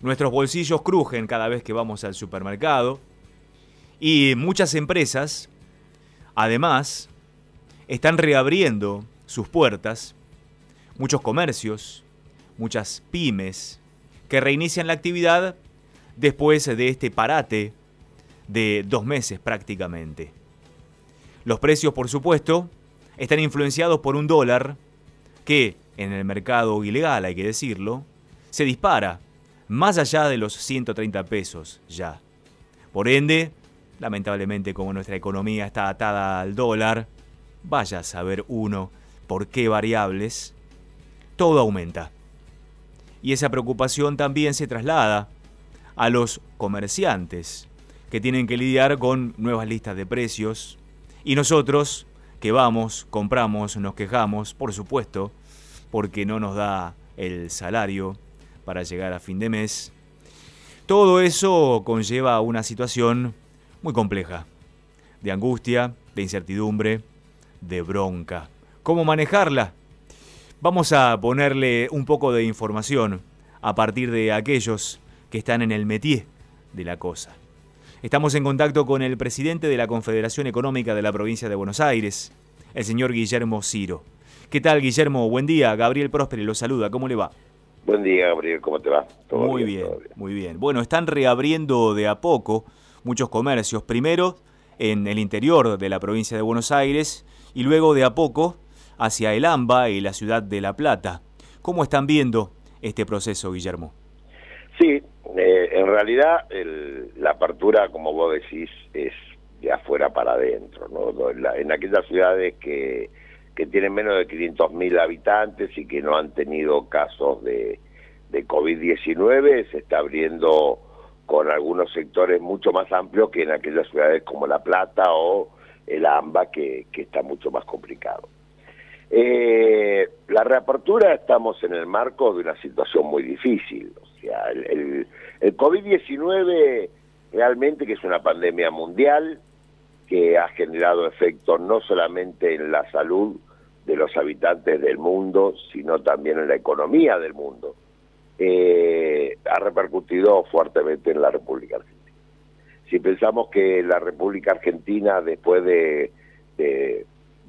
Nuestros bolsillos crujen cada vez que vamos al supermercado. Y muchas empresas, además, están reabriendo sus puertas. Muchos comercios, muchas pymes, que reinician la actividad después de este parate de dos meses prácticamente. Los precios, por supuesto, están influenciados por un dólar que, en el mercado ilegal hay que decirlo, se dispara más allá de los 130 pesos ya. Por ende, lamentablemente como nuestra economía está atada al dólar, vaya a saber uno por qué variables, todo aumenta. Y esa preocupación también se traslada a los comerciantes, que tienen que lidiar con nuevas listas de precios, y nosotros, que vamos, compramos, nos quejamos, por supuesto, porque no nos da el salario para llegar a fin de mes. Todo eso conlleva una situación muy compleja, de angustia, de incertidumbre, de bronca. ¿Cómo manejarla? Vamos a ponerle un poco de información a partir de aquellos que están en el métier de la cosa. Estamos en contacto con el presidente de la Confederación Económica de la provincia de Buenos Aires, el señor Guillermo Ciro. ¿Qué tal, Guillermo? Buen día. Gabriel Prósperi lo saluda. ¿Cómo le va? Buen día, Gabriel. ¿Cómo te va? muy bien, muy bien. Bueno, están reabriendo de a poco muchos comercios. Primero en el interior de la provincia de Buenos Aires y luego de a poco hacia el AMBA y la ciudad de La Plata. ¿Cómo están viendo este proceso, Guillermo? Sí, eh, en realidad la apertura, como vos decís, es de afuera para adentro. ¿no? En, aquellas ciudades que, que tienen menos de 500.000 habitantes y que no han tenido casos de, de COVID-19, se está abriendo con algunos sectores mucho más amplios que en aquellas ciudades como La Plata o el AMBA, que, está mucho más complicado. Eh, la reapertura estamos en el marco de una situación muy difícil. O sea, el, el, COVID-19 realmente que es una pandemia mundial que ha generado efectos no solamente en la salud de los habitantes del mundo, sino también en la economía del mundo, eh, ha repercutido fuertemente en la República Argentina. Si pensamos que la República Argentina, después de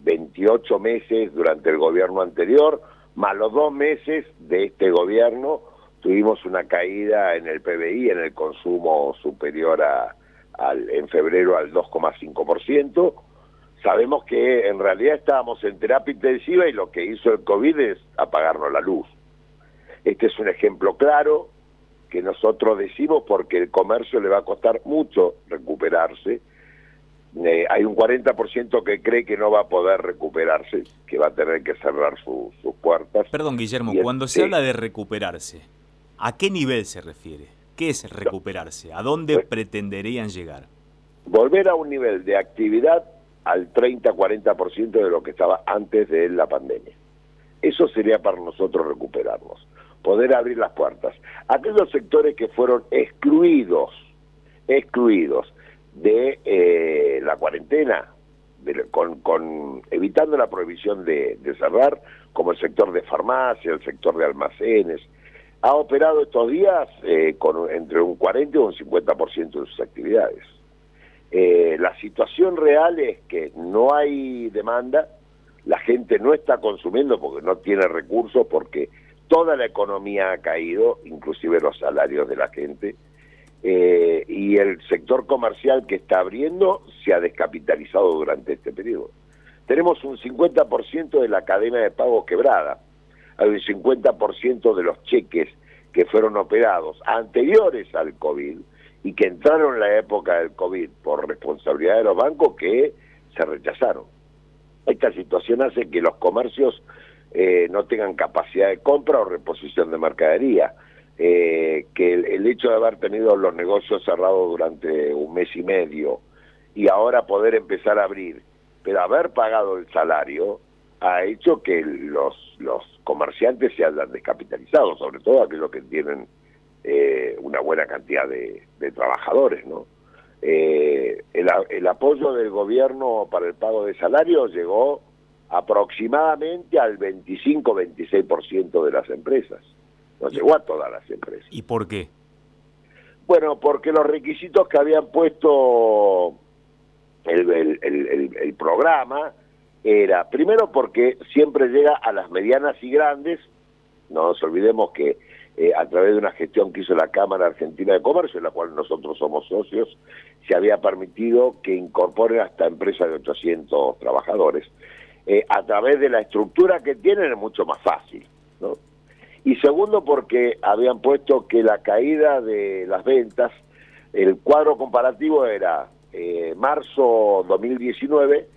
28 meses durante el gobierno anterior, más los dos meses de este gobierno, tuvimos una caída en el PBI, en el consumo superior a, al, en febrero al 2,5%. Sabemos que en realidad estábamos en terapia intensiva y lo que hizo el COVID es apagarnos la luz. Este es un ejemplo claro que nosotros decimos porque el comercio le va a costar mucho recuperarse eh, hay un 40% que cree que no va a poder recuperarse, que va a tener que cerrar sus puertas. Perdón, Guillermo, cuando se habla de recuperarse, ¿a qué nivel se refiere? ¿Qué es recuperarse? ¿A dónde pues pretenderían llegar? Volver a un nivel de actividad al 30-40% de lo que estaba antes de la pandemia. Eso sería para nosotros recuperarnos, poder abrir las puertas. Aquellos sectores que fueron excluidos, excluidos de eh, la cuarentena, con, evitando la prohibición de, cerrar, como el sector de farmacia, el sector de almacenes, ha operado estos días eh, con entre un 40 y un 50% de sus actividades. Eh, la situación real es que no hay demanda, la gente no está consumiendo porque no tiene recursos, porque toda la economía ha caído, inclusive los salarios de la gente, eh, y el sector comercial que está abriendo se ha descapitalizado durante este periodo. Tenemos un 50% de la cadena de pago quebrada, hay un 50% de los cheques que fueron operados anteriores al COVID y que entraron en la época del COVID por responsabilidad de los bancos que se rechazaron. Esta situación hace que los comercios eh, no tengan capacidad de compra o reposición de mercadería eh, que el, hecho de haber tenido los negocios cerrados durante un mes y medio y ahora poder empezar a abrir, pero haber pagado el salario, ha hecho que los, los comerciantes se hayan descapitalizado, sobre todo aquellos que tienen eh, una buena cantidad de, trabajadores, ¿no? Eh, el, el apoyo del gobierno para el pago de salario llegó aproximadamente al 25-26% de las empresas no llegó a todas las empresas. ¿Y por qué? Bueno, porque los requisitos que habían puesto el, programa era, primero porque siempre llega a las medianas y grandes, no nos olvidemos que eh, a través de una gestión que hizo la Cámara Argentina de Comercio, en la cual nosotros somos socios, se había permitido que incorporen hasta empresas de 800 trabajadores. Eh, a través de la estructura que tienen es mucho más fácil, ¿no? Y segundo porque habían puesto que la caída de las ventas, el cuadro comparativo era eh, marzo 2019,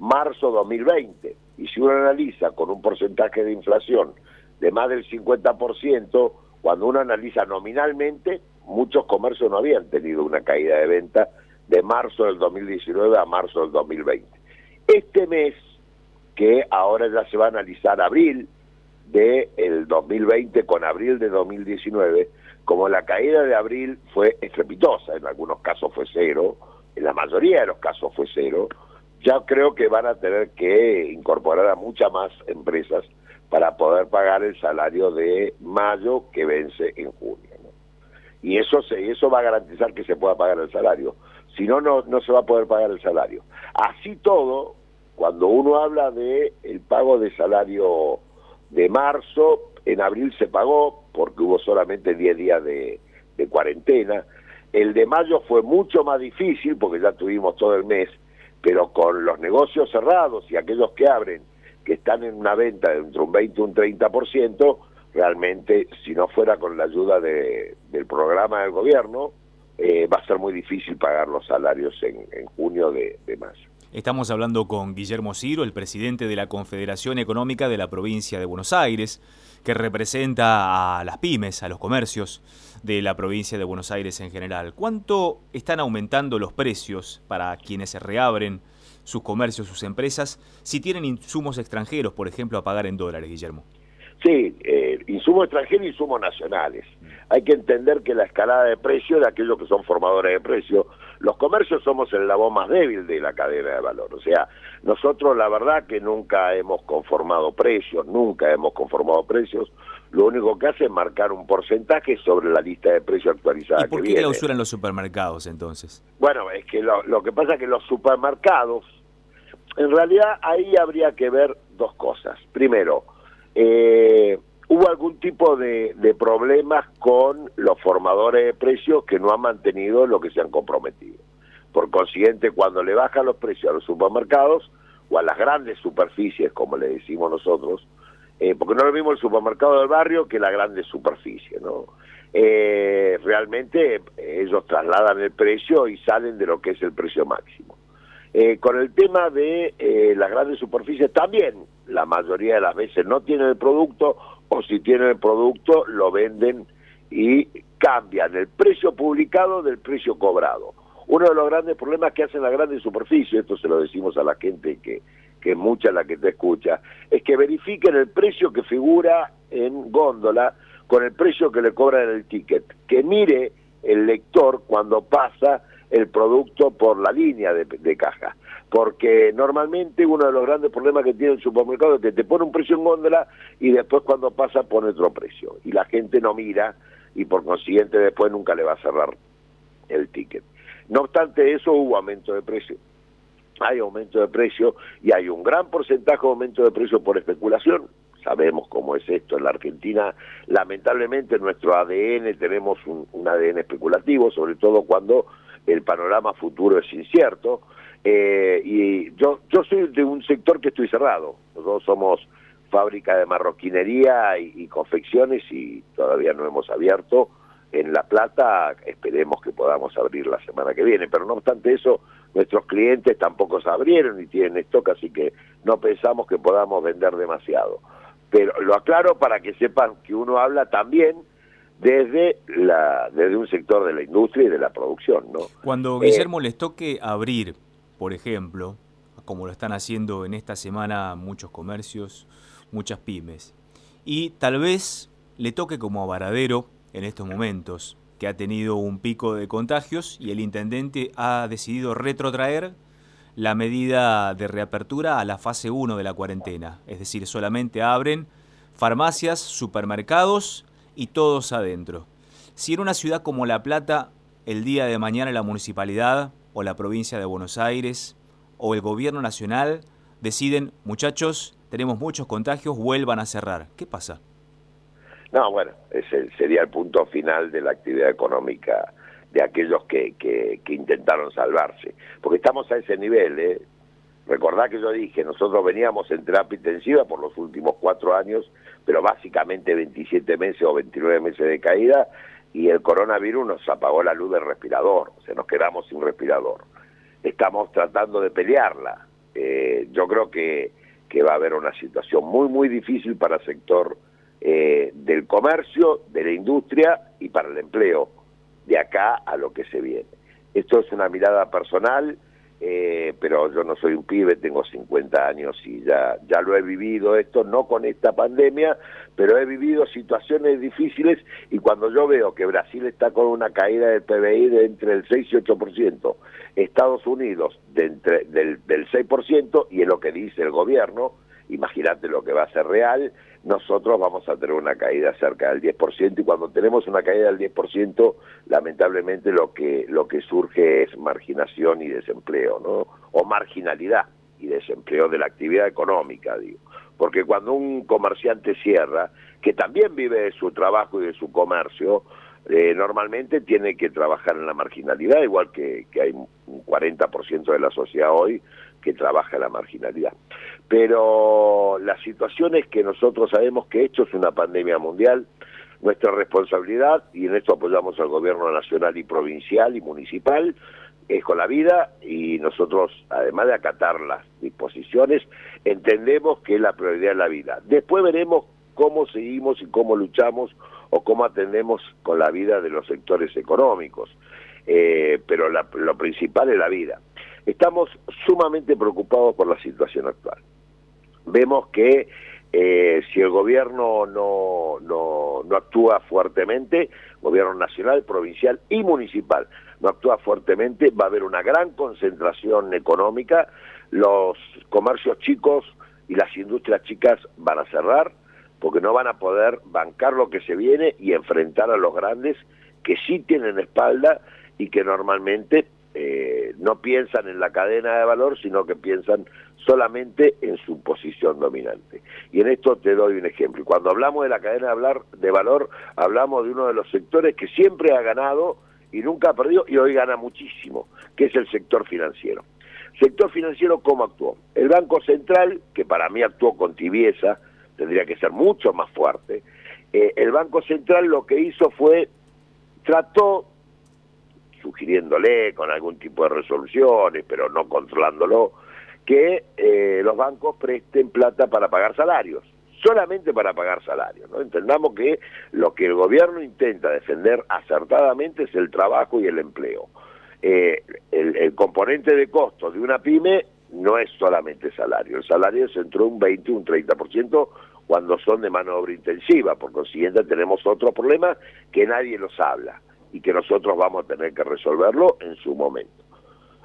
marzo 2020. Y si uno analiza con un porcentaje de inflación de más del 50%, cuando uno analiza nominalmente, muchos comercios no habían tenido una caída de venta de marzo del 2019 a marzo del 2020. Este mes, que ahora ya se va a analizar abril del el 2020 con abril de 2019, como la caída de abril fue estrepitosa, en algunos casos fue cero, en la mayoría de los casos fue cero, ya creo que van a tener que incorporar a muchas más empresas para poder pagar el salario de mayo que vence en junio. Y eso, se, eso va a garantizar que se pueda pagar el salario. Si no, no, no se va a poder pagar el salario. Así todo, cuando uno habla de el pago de salario de marzo, en abril se pagó porque hubo solamente 10 días de, de cuarentena. El de mayo fue mucho más difícil porque ya tuvimos todo el mes, pero con los negocios cerrados y aquellos que abren que están en una venta de entre un 20 y un 30%, realmente si no fuera con la ayuda de, del programa del gobierno, eh, va a ser muy difícil pagar los salarios en, junio de, de mayo. Estamos hablando con Guillermo Ciro, el presidente de la Confederación Económica de la provincia de Buenos Aires, que representa a las pymes, a los comercios de la provincia de Buenos Aires en general. ¿Cuánto están aumentando los precios para quienes se reabren sus comercios, sus empresas, si tienen insumos extranjeros, por ejemplo, a pagar en dólares, Guillermo? Sí, eh, insumos extranjeros y insumos nacionales. Hay que entender que la escalada de precios de aquellos que son formadores de precios, los comercios somos el labor más débil de la cadena de valor. O sea, nosotros la verdad que nunca hemos conformado precios, nunca hemos conformado precios. Lo único que hace es marcar un porcentaje sobre la lista de precios actualizada. ¿Y por qué clausuran los supermercados entonces? Bueno, es que lo, lo que pasa es que los supermercados, en realidad ahí habría que ver dos cosas. Primero, eh, hubo algún tipo de, problemas con los formadores de precios que no han mantenido lo que se han comprometido. Por consiguiente, cuando le bajan los precios a los supermercados o a las grandes superficies, como le decimos nosotros, eh, porque no es lo mismo el supermercado del barrio que la grande superficie, ¿no? Eh, realmente ellos trasladan el precio y salen de lo que es el precio máximo. Eh, con el tema de eh, las grandes superficies también, la mayoría de las veces no tienen el producto o si tienen el producto lo venden y cambian el precio publicado del precio cobrado. Uno de los grandes problemas que hacen las grandes superficies, esto se lo decimos a la gente que, que es mucha la que te escucha, es que verifiquen el precio que figura en góndola con el precio que le cobran el ticket. Que mire el lector cuando pasa el producto por la línea de, caja. Porque normalmente uno de los grandes problemas que tiene el supermercado es que te pone un precio en góndola y después cuando pasa pone otro precio. Y la gente no mira y por consiguiente después nunca le va a cerrar el ticket. No obstante eso hubo aumento de precio. Hay aumento de precio y hay un gran porcentaje de aumento de precio por especulación. Sabemos cómo es esto en la Argentina. Lamentablemente en nuestro ADN tenemos un ADN especulativo, sobre todo cuando el panorama futuro es incierto. Eh, y yo, yo soy de un sector que estoy cerrado. Nosotros somos fábrica de marroquinería y, confecciones y todavía no hemos abierto. En La Plata esperemos que podamos abrir la semana que viene, pero no obstante eso, nuestros clientes tampoco se abrieron y tienen stock, así que no pensamos que podamos vender demasiado. Pero lo aclaro para que sepan que uno habla también desde, la, desde un sector de la industria y de la producción. ¿no? Cuando Guillermo les toque abrir, por ejemplo, como lo están haciendo en esta semana muchos comercios, muchas pymes, y tal vez le toque como a Varadero en estos momentos, que ha tenido un pico de contagios y el intendente ha decidido retrotraer la medida de reapertura a la fase 1 de la cuarentena, es decir, solamente abren farmacias, supermercados y todos adentro. Si en una ciudad como La Plata el día de mañana la municipalidad o la provincia de Buenos Aires o el gobierno nacional deciden, muchachos, tenemos muchos contagios, vuelvan a cerrar. ¿Qué pasa? No, bueno, ese sería el punto final de la actividad económica de aquellos que, que, intentaron salvarse. Porque estamos a ese nivel, ¿eh? Recordá que yo dije, nosotros veníamos en terapia intensiva por los últimos cuatro años, pero básicamente 27 meses o 29 meses de caída, y el coronavirus nos apagó la luz del respirador, o sea, nos quedamos sin respirador. Estamos tratando de pelearla. Eh, yo creo que, que va a haber una situación muy, muy difícil para el sector eh, del comercio, de la industria y para el empleo, de acá a lo que se viene. Esto es una mirada personal, eh, pero yo no soy un pibe, tengo 50 años y ya, ya lo he vivido esto, no con esta pandemia, pero he vivido situaciones difíciles y cuando yo veo que Brasil está con una caída del PBI de entre el 6 y 8%, Estados Unidos de entre, del, del 6% y es lo que dice el gobierno, imagínate lo que va a ser real, nosotros vamos a tener una caída cerca del 10% y cuando tenemos una caída del 10%, lamentablemente lo que lo que surge es marginación y desempleo, ¿no? O marginalidad y desempleo de la actividad económica, digo. Porque cuando un comerciante cierra, que también vive de su trabajo y de su comercio, eh, normalmente tiene que trabajar en la marginalidad, igual que, que hay un 40% de la sociedad hoy que trabaja la marginalidad. Pero la situación es que nosotros sabemos que esto es una pandemia mundial, nuestra responsabilidad, y en esto apoyamos al gobierno nacional y provincial y municipal, es con la vida y nosotros, además de acatar las disposiciones, entendemos que la prioridad es la vida. Después veremos cómo seguimos y cómo luchamos o cómo atendemos con la vida de los sectores económicos, eh, pero lo principal es la vida. Estamos sumamente preocupados por la situación actual. Vemos que eh, si el gobierno no, no, no actúa fuertemente, gobierno nacional, provincial y municipal, no actúa fuertemente, va a haber una gran concentración económica, los comercios chicos y las industrias chicas van a cerrar porque no van a poder bancar lo que se viene y enfrentar a los grandes que sí tienen espalda y que normalmente eh, no piensan en la cadena de valor, sino que piensan solamente en su posición dominante. Y en esto te doy un ejemplo. Cuando hablamos de la cadena de valor, hablamos de uno de los sectores que siempre ha ganado y nunca ha perdido y hoy gana muchísimo, que es el sector financiero. Sector financiero, ¿cómo actuó? El Banco Central, que para mí actuó con tibieza, tendría que ser mucho más fuerte, eh, el Banco Central lo que hizo fue, trató sugiriéndole con algún tipo de resoluciones, pero no controlándolo, que eh, los bancos presten plata para pagar salarios, solamente para pagar salarios. ¿no? Entendamos que lo que el gobierno intenta defender acertadamente es el trabajo y el empleo. Eh, el, componente de costos de una pyme no es solamente salario, el salario es entre un 20 y un 30% cuando son de mano de obra intensiva, por consiguiente tenemos otro problema que nadie los habla y que nosotros vamos a tener que resolverlo en su momento.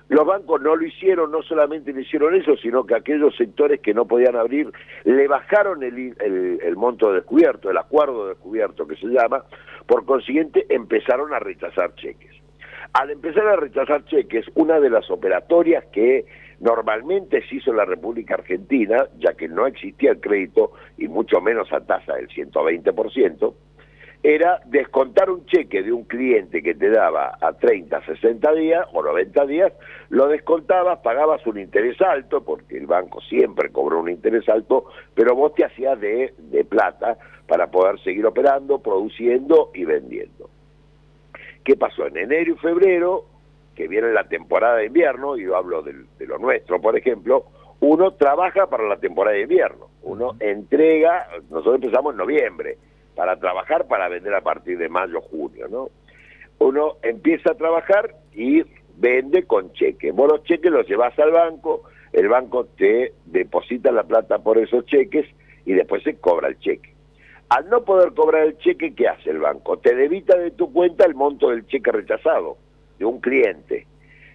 Los bancos no lo hicieron, no solamente le hicieron eso, sino que aquellos sectores que no podían abrir le bajaron el, el, monto descubierto, el acuerdo descubierto que se llama, por consiguiente empezaron a rechazar cheques. Al empezar a rechazar cheques, una de las operatorias que normalmente se hizo en la República Argentina, ya que no existía el crédito y mucho menos a tasa del 120%, era descontar un cheque de un cliente que te daba a 30, 60 días o 90 días, lo descontabas, pagabas un interés alto, porque el banco siempre cobró un interés alto, pero vos te hacías de, de plata para poder seguir operando, produciendo y vendiendo. ¿Qué pasó? En enero y febrero, que viene la temporada de invierno, y yo hablo de, de lo nuestro, por ejemplo, uno trabaja para la temporada de invierno, uno entrega, nosotros empezamos en noviembre, para trabajar para vender a partir de mayo, junio, ¿no? Uno empieza a trabajar y vende con cheque. Vos los cheques los llevas al banco, el banco te deposita la plata por esos cheques y después se cobra el cheque. Al no poder cobrar el cheque, ¿qué hace el banco? Te debita de tu cuenta el monto del cheque rechazado de un cliente.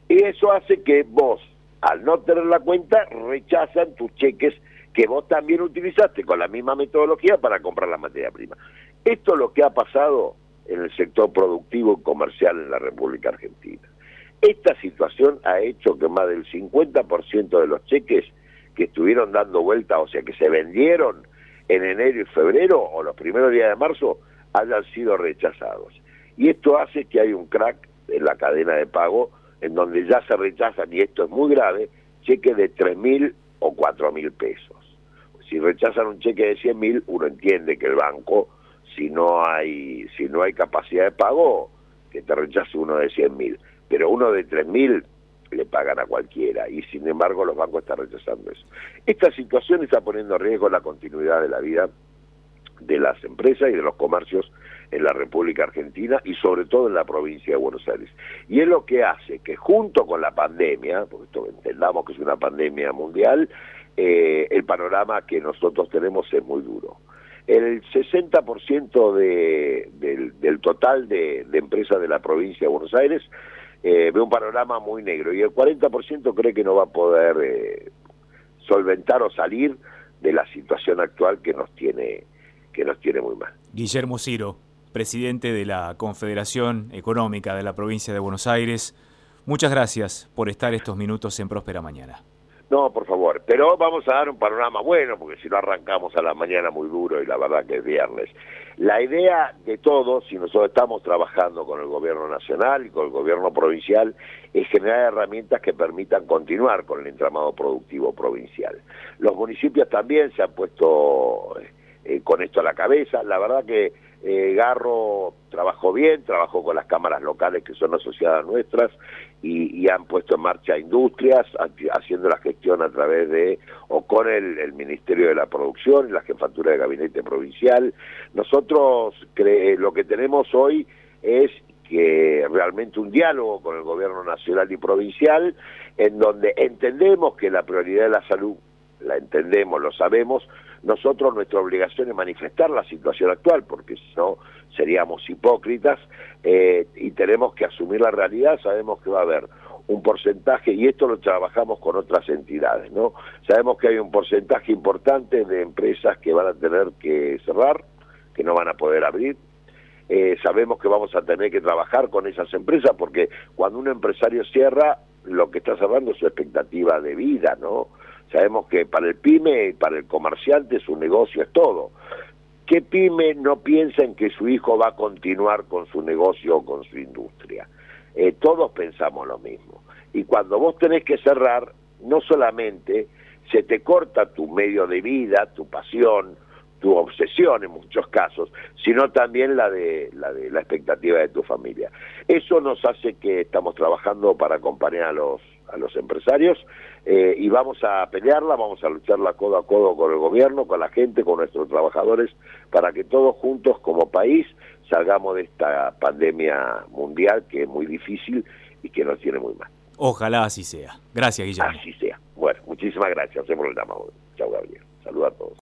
Y eso hace que vos, al no tener la cuenta, rechazan tus cheques que vos también utilizaste con la misma metodología para comprar la materia prima. Esto es lo que ha pasado en el sector productivo y comercial en la República Argentina. Esta situación ha hecho que más del 50% de los cheques que estuvieron dando vuelta, o sea, que se vendieron en enero y febrero o los primeros días de marzo, hayan sido rechazados. Y esto hace que hay un crack en la cadena de pago en donde ya se rechazan, y esto es muy grave, cheques de 3 mil o 4 mil pesos. Si rechazan un cheque de 100 mil, uno entiende que el banco, si no hay, si no hay capacidad de pago, que te rechace uno de 100 mil. Pero uno de 3 mil le pagan a cualquiera y sin embargo los bancos están rechazando eso. Esta situación está poniendo en riesgo la continuidad de la vida de las empresas y de los comercios en la República Argentina y sobre todo en la provincia de Buenos Aires. Y es lo que hace que junto con la pandemia, porque esto entendamos que es una pandemia mundial, eh, el panorama que nosotros tenemos es muy duro. El 60% de, del, total de, de, empresas de la provincia de Buenos Aires eh, ve un panorama muy negro y el 40% cree que no va a poder eh, solventar o salir de la situación actual que nos tiene que nos tiene muy mal. Guillermo Ciro, presidente de la Confederación Económica de la provincia de Buenos Aires, muchas gracias por estar estos minutos en Próspera Mañana. No, por favor, pero vamos a dar un panorama bueno, porque si no arrancamos a la mañana muy duro y la verdad que es viernes. La idea de todos, si nosotros estamos trabajando con el gobierno nacional y con el gobierno provincial, es generar herramientas que permitan continuar con el entramado productivo provincial. Los municipios también se han puesto eh, con esto a la cabeza. La verdad que eh, Garro trabajó bien, trabajó con las cámaras locales que son asociadas nuestras y, han puesto en marcha industrias haciendo la gestión a través de o con el, el, Ministerio de la Producción la Jefatura de Gabinete Provincial. Nosotros cre lo que tenemos hoy es que realmente un diálogo con el gobierno nacional y provincial en donde entendemos que la prioridad de la salud la entendemos, lo sabemos, nosotros nuestra obligación es manifestar la situación actual, porque si no seríamos hipócritas eh, y tenemos que asumir la realidad, sabemos que va a haber un porcentaje, y esto lo trabajamos con otras entidades, ¿no? Sabemos que hay un porcentaje importante de empresas que van a tener que cerrar, que no van a poder abrir, eh, sabemos que vamos a tener que trabajar con esas empresas porque cuando un empresario cierra, lo que está cerrando es su expectativa de vida, ¿no? Sabemos que para el pyme y para el comerciante su negocio es todo. ¿Qué pyme no piensa en que su hijo va a continuar con su negocio o con su industria? Eh, todos pensamos lo mismo. Y cuando vos tenés que cerrar, no solamente se te corta tu medio de vida, tu pasión, tu obsesión en muchos casos, sino también la de la de la expectativa de tu familia. Eso nos hace que estamos trabajando para acompañar a los a los empresarios eh, y vamos a pelearla, vamos a lucharla codo a codo con el gobierno, con la gente, con nuestros trabajadores, para que todos juntos como país salgamos de esta pandemia mundial que es muy difícil y que nos tiene muy mal. Ojalá así sea. Gracias, Guillermo. Así sea. Bueno, muchísimas gracias. Hacemos el llamado. Chao, Gabriel. Saludos a todos.